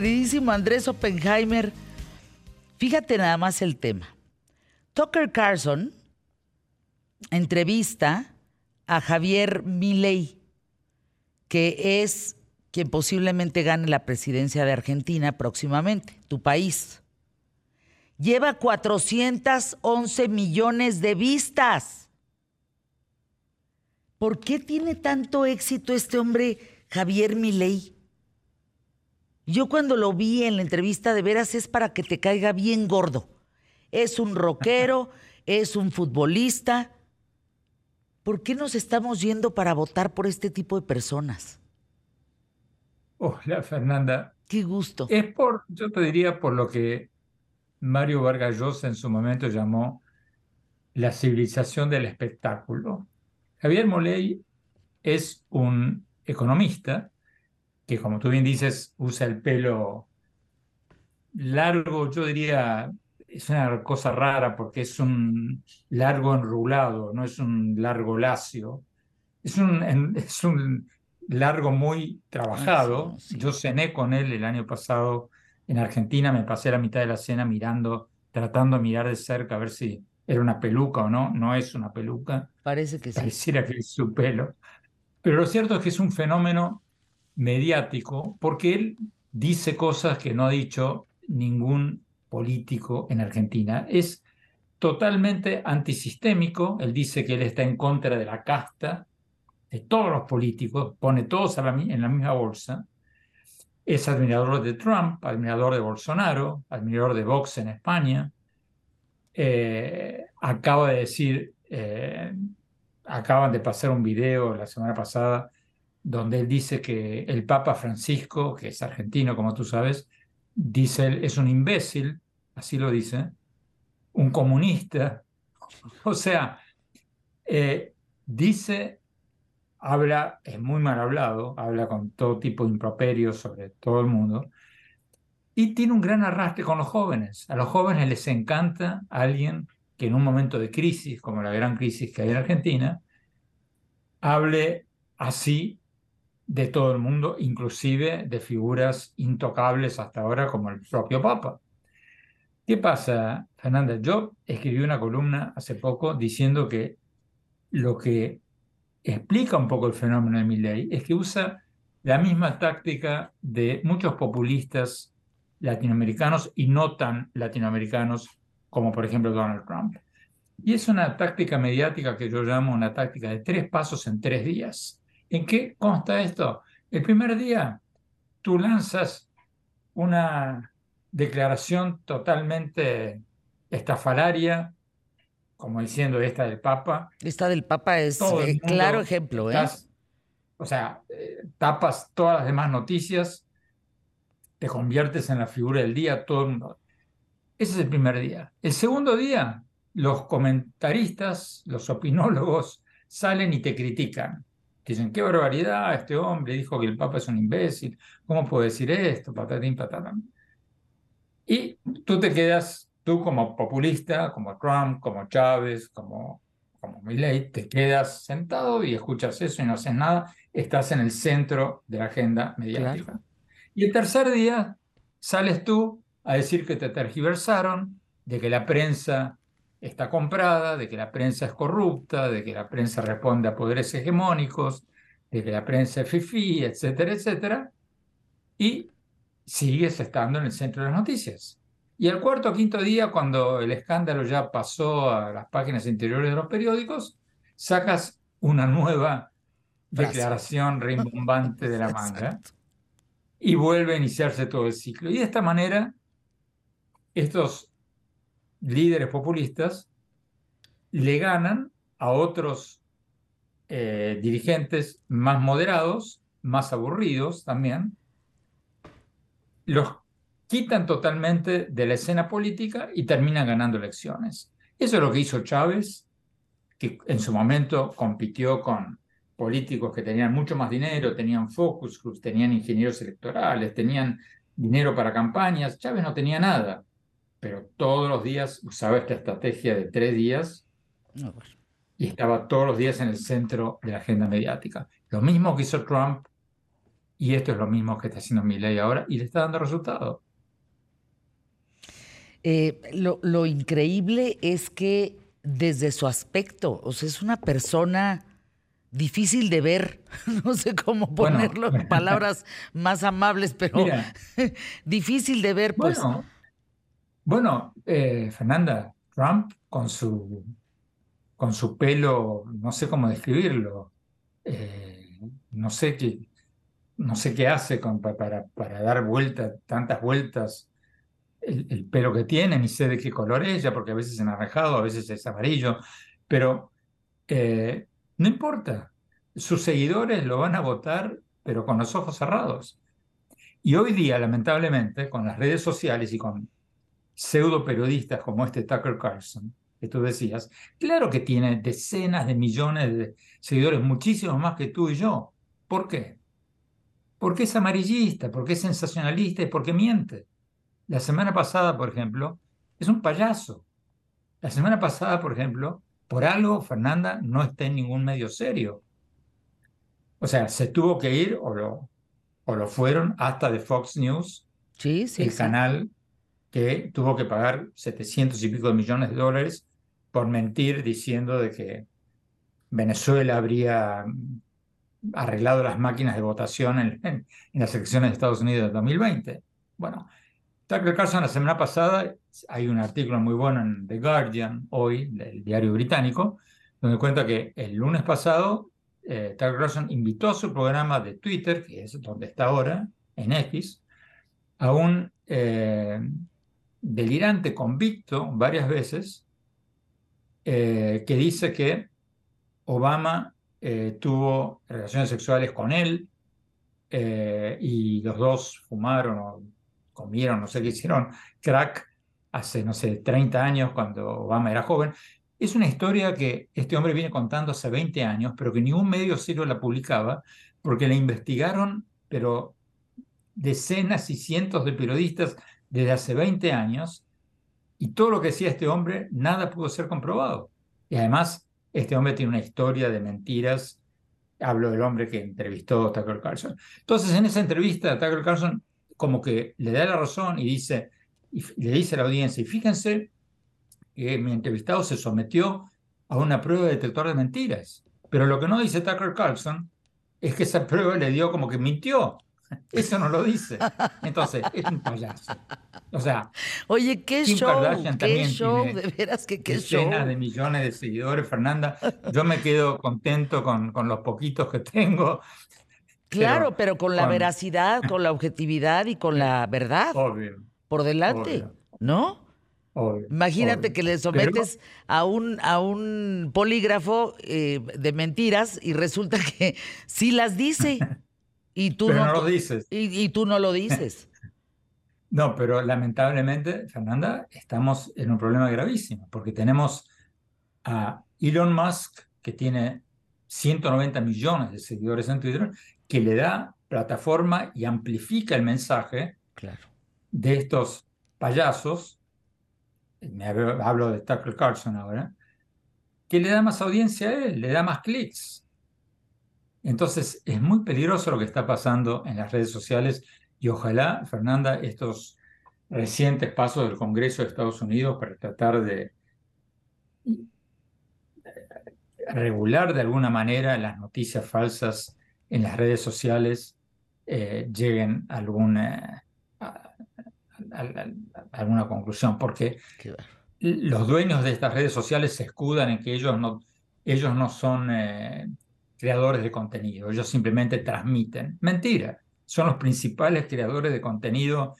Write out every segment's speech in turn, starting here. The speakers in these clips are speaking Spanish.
queridísimo Andrés Oppenheimer, fíjate nada más el tema. Tucker Carlson entrevista a Javier Milei, que es quien posiblemente gane la presidencia de Argentina próximamente, tu país. Lleva 411 millones de vistas. ¿Por qué tiene tanto éxito este hombre, Javier Milei? Yo cuando lo vi en la entrevista de veras es para que te caiga bien gordo. Es un rockero, es un futbolista. ¿Por qué nos estamos yendo para votar por este tipo de personas? Hola Fernanda. Qué gusto. Es por, yo te diría, por lo que Mario Vargas Llosa en su momento llamó la civilización del espectáculo. Javier Moley es un economista que, como tú bien dices, usa el pelo largo, yo diría, es una cosa rara porque es un largo enrulado, no es un largo lacio. Es un, es un largo muy trabajado. Yo cené con él el año pasado en Argentina, me pasé la mitad de la cena mirando, tratando de mirar de cerca a ver si era una peluca o no. No es una peluca. Parece que sí. Pareciera que es su pelo. Pero lo cierto es que es un fenómeno mediático porque él dice cosas que no ha dicho ningún político en Argentina. Es totalmente antisistémico. Él dice que él está en contra de la casta, de todos los políticos, pone todos en la misma bolsa. Es admirador de Trump, admirador de Bolsonaro, admirador de Vox en España. Eh, acaba de decir, eh, acaban de pasar un video la semana pasada donde él dice que el Papa Francisco, que es argentino, como tú sabes, dice es un imbécil, así lo dice, un comunista. O sea, eh, dice, habla, es muy mal hablado, habla con todo tipo de improperios sobre todo el mundo, y tiene un gran arrastre con los jóvenes. A los jóvenes les encanta alguien que en un momento de crisis, como la gran crisis que hay en Argentina, hable así de todo el mundo, inclusive de figuras intocables hasta ahora como el propio Papa. ¿Qué pasa, Fernanda? Yo escribí una columna hace poco diciendo que lo que explica un poco el fenómeno de Milley es que usa la misma táctica de muchos populistas latinoamericanos y no tan latinoamericanos como por ejemplo Donald Trump. Y es una táctica mediática que yo llamo una táctica de tres pasos en tres días. ¿En qué consta esto? El primer día tú lanzas una declaración totalmente estafalaria, como diciendo esta del Papa. Esta del Papa es eh, claro ejemplo. ¿eh? o sea, eh, tapas todas las demás noticias, te conviertes en la figura del día, todo el mundo. Ese es el primer día. El segundo día, los comentaristas, los opinólogos, salen y te critican dicen, qué barbaridad, este hombre dijo que el Papa es un imbécil, ¿cómo puede decir esto? Patatín, patatán. Y tú te quedas, tú como populista, como Trump, como Chávez, como, como Milley, te quedas sentado y escuchas eso y no haces nada, estás en el centro de la agenda mediática. Y el tercer día sales tú a decir que te tergiversaron, de que la prensa está comprada, de que la prensa es corrupta, de que la prensa responde a poderes hegemónicos, de que la prensa es fifí, etcétera, etcétera, y sigues estando en el centro de las noticias. Y el cuarto o quinto día, cuando el escándalo ya pasó a las páginas interiores de los periódicos, sacas una nueva declaración rimbombante de la manga y vuelve a iniciarse todo el ciclo. Y de esta manera, estos líderes populistas le ganan a otros eh, dirigentes más moderados, más aburridos también, los quitan totalmente de la escena política y terminan ganando elecciones. Eso es lo que hizo Chávez, que en su momento compitió con políticos que tenían mucho más dinero, tenían focus groups, tenían ingenieros electorales, tenían dinero para campañas. Chávez no tenía nada pero todos los días usaba esta estrategia de tres días y estaba todos los días en el centro de la agenda mediática. Lo mismo que hizo Trump Y esto es lo mismo que está haciendo ley ahora y le está dando resultado. Eh, lo, lo, increíble es que desde su aspecto, o sea, es una persona difícil de ver, no sé cómo ponerlo en palabras más amables, pero difícil de ver, pues. Bueno, bueno eh, Fernanda, Trump con su, con su pelo, no sé cómo describirlo, eh, no sé qué, no sé qué hace para, para dar vueltas, tantas vueltas el, pelo que tiene, ni sé de qué color es ella, porque a veces es anaranjado, a veces es amarillo, pero eh, no importa, sus seguidores lo van a votar, pero con los ojos cerrados. Y hoy día, lamentablemente, con las redes sociales y con pseudo periodistas como este Tucker Carlson, que tú decías, claro que tiene decenas de millones de seguidores, muchísimos más que tú y yo. ¿Por qué? Porque es amarillista, porque es sensacionalista y porque miente. La semana pasada, por ejemplo, es un payaso. La semana pasada, por ejemplo, por algo Fernanda no está en ningún medio serio. O sea, se tuvo que ir o lo, o lo fueron hasta de Fox News, sí, sí, el canal que tuvo que pagar 700 y pico de millones de dólares por mentir diciendo de que Venezuela habría arreglado las máquinas de votación en, las elecciones de Estados Unidos de 2020. Bueno, Tucker Carlson la semana pasada, hay un artículo muy bueno en The Guardian, hoy, del diario británico, donde cuenta que el lunes pasado eh, Tucker Carlson invitó a su programa de Twitter, que es donde está ahora, en X, a un eh, delirante convicto varias veces eh, que dice que Obama eh, tuvo relaciones sexuales con él y los dos fumaron o comieron, no sé qué hicieron, crack hace, no sé, 30 años cuando Obama era joven. Es una historia que este hombre viene contando hace 20 años, pero que ningún medio serio la publicaba, porque la investigaron, pero decenas y cientos de periodistas desde hace 20 años, y todo lo que decía este hombre, nada pudo ser comprobado. Y además, este hombre tiene una historia de mentiras. Hablo del hombre que entrevistó a Tucker Carlson. Entonces, en esa entrevista, Tucker Carlson como que le da la razón y dice, le dice a la audiencia, y fíjense que mi entrevistado se sometió a una prueba de detector de mentiras. Pero lo que no dice Tucker Carlson es que esa prueba le dio como que mintió. Eso no lo dice. Entonces, es un payaso. O sea, oye, qué show, qué show, de veras que qué show. de millones de seguidores, Fernanda. Yo me quedo contento con, con los poquitos que tengo. Claro, pero, con la veracidad, con la objetividad y con la verdad. Obvio. Por delante, ¿no? Imagínate que le sometes a, un, a un polígrafo eh, de mentiras y resulta que sí las dice. Y tú no, lo dices. Y, tú no lo dices. no, pero lamentablemente, Fernanda, estamos en un problema gravísimo, porque tenemos a Elon Musk, que tiene 190 millones de seguidores en Twitter, que le da plataforma y amplifica el mensaje claro. de estos payasos me hablo de Tucker Carlson ahora, que le da más audiencia a él, le da más clics. Entonces es muy peligroso lo que está pasando en las redes sociales y ojalá, Fernanda, estos recientes pasos del Congreso de Estados Unidos para tratar de regular de alguna manera las noticias falsas en las redes sociales eh, lleguen a alguna alguna conclusión, porque los dueños de estas redes sociales se escudan en que ellos no, ellos no son eh, creadores de contenido, ellos simplemente transmiten. Mentira, son los principales creadores de contenido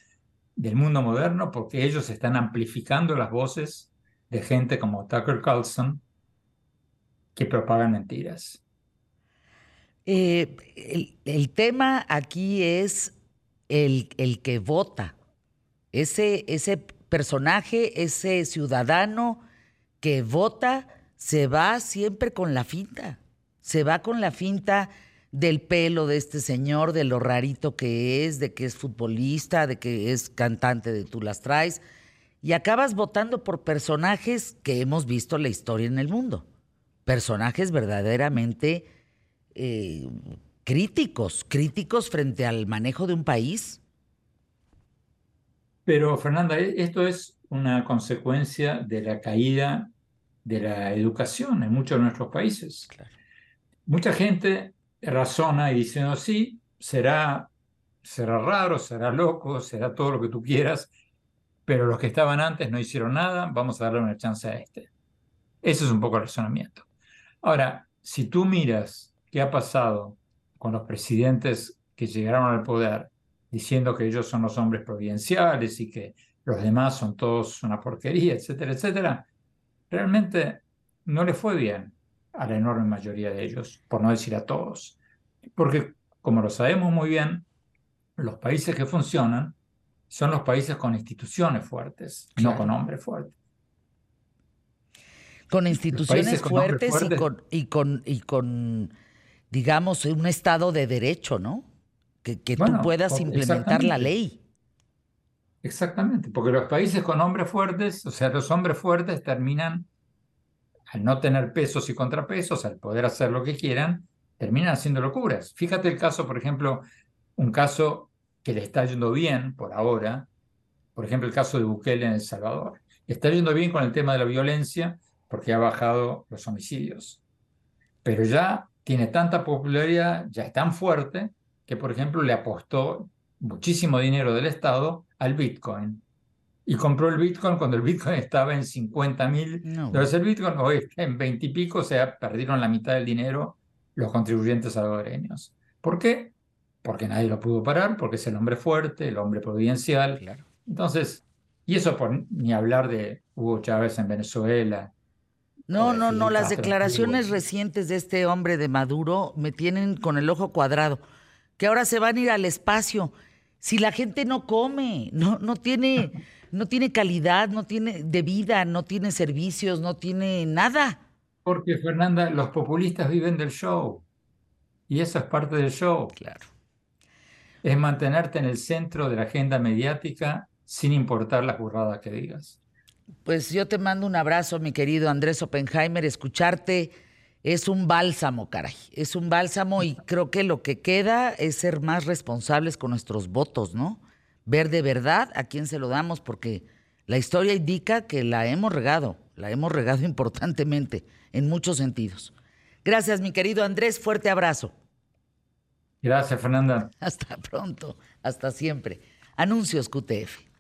del mundo moderno porque ellos están amplificando las voces de gente como Tucker Carlson que propagan mentiras. Eh, el, el, tema aquí es el, el que vota, ese, ese personaje, ese ciudadano que vota, se va siempre con la finta. Se va con la finta del pelo de este señor, de lo rarito que es, de que es futbolista, de que es cantante de Tú las traes. Y acabas votando por personajes que hemos visto en la historia en el mundo. Personajes verdaderamente eh, críticos, críticos frente al manejo de un país. Pero Fernanda, e-, esto es una consecuencia de la caída de la educación en muchos de nuestros países. Mucha gente razona y dice, no, sí, será, será raro, será loco, será todo lo que tú quieras, pero los que estaban antes no hicieron nada, vamos a darle una chance a este. Ese es un poco el razonamiento. Ahora, si tú miras qué ha pasado con los presidentes que llegaron al poder diciendo que ellos son los hombres providenciales y que los demás son todos una porquería, etcétera, etcétera, realmente no le fue bien a la enorme mayoría de ellos, por no decir a todos. Porque, como lo sabemos muy bien, los países que funcionan son los países con instituciones fuertes, no con hombres fuertes. Con instituciones fuertes, y, con, y, con, y con, digamos, un Estado de derecho, ¿no? Que, que tú puedas implementar la ley. Exactamente, porque los países con hombres fuertes, o sea, los hombres fuertes terminan, al no tener pesos y contrapesos, al poder hacer lo que quieran, terminan haciendo locuras. Fíjate el caso, por ejemplo, un caso que le está yendo bien por ahora, por ejemplo, el caso de Bukele en El Salvador. Está yendo bien con el tema de la violencia porque ha bajado los homicidios. Pero ya tiene tanta popularidad, ya es tan fuerte, que, por ejemplo, le apostó muchísimo dinero del Estado al Bitcoin. Y compró el Bitcoin cuando el Bitcoin estaba en 50 mil dólares el Bitcoin, hoy está en 20 y pico, o sea, perdieron la mitad del dinero los contribuyentes salvadoreños. ¿Por qué? Porque nadie lo pudo parar, porque es el hombre fuerte, el hombre providencial. Entonces, y eso por ni hablar de Hugo Chávez en Venezuela. No, no, no, las declaraciones recientes de este hombre de Maduro me tienen con el ojo cuadrado, que ahora se van a ir al espacio si la gente no come, no, no, tiene, no tiene calidad, no tiene de vida, no tiene servicios, no tiene nada. Porque, Fernanda, los populistas viven del show. Y eso es parte del show. Claro. Es mantenerte en el centro de la agenda mediática sin importar las burradas que digas. Pues yo te mando un abrazo, mi querido Andrés Oppenheimer, escucharte es un bálsamo, caray. Es un bálsamo y creo que lo que queda es ser más responsables con nuestros votos, ¿no? Ver de verdad a quién se lo damos, porque la historia indica que la hemos regado, la hemos regado importantemente en muchos sentidos. Gracias, mi querido Andrés. Fuerte abrazo. Gracias, Fernanda. Hasta pronto, hasta siempre. Anuncios QTF.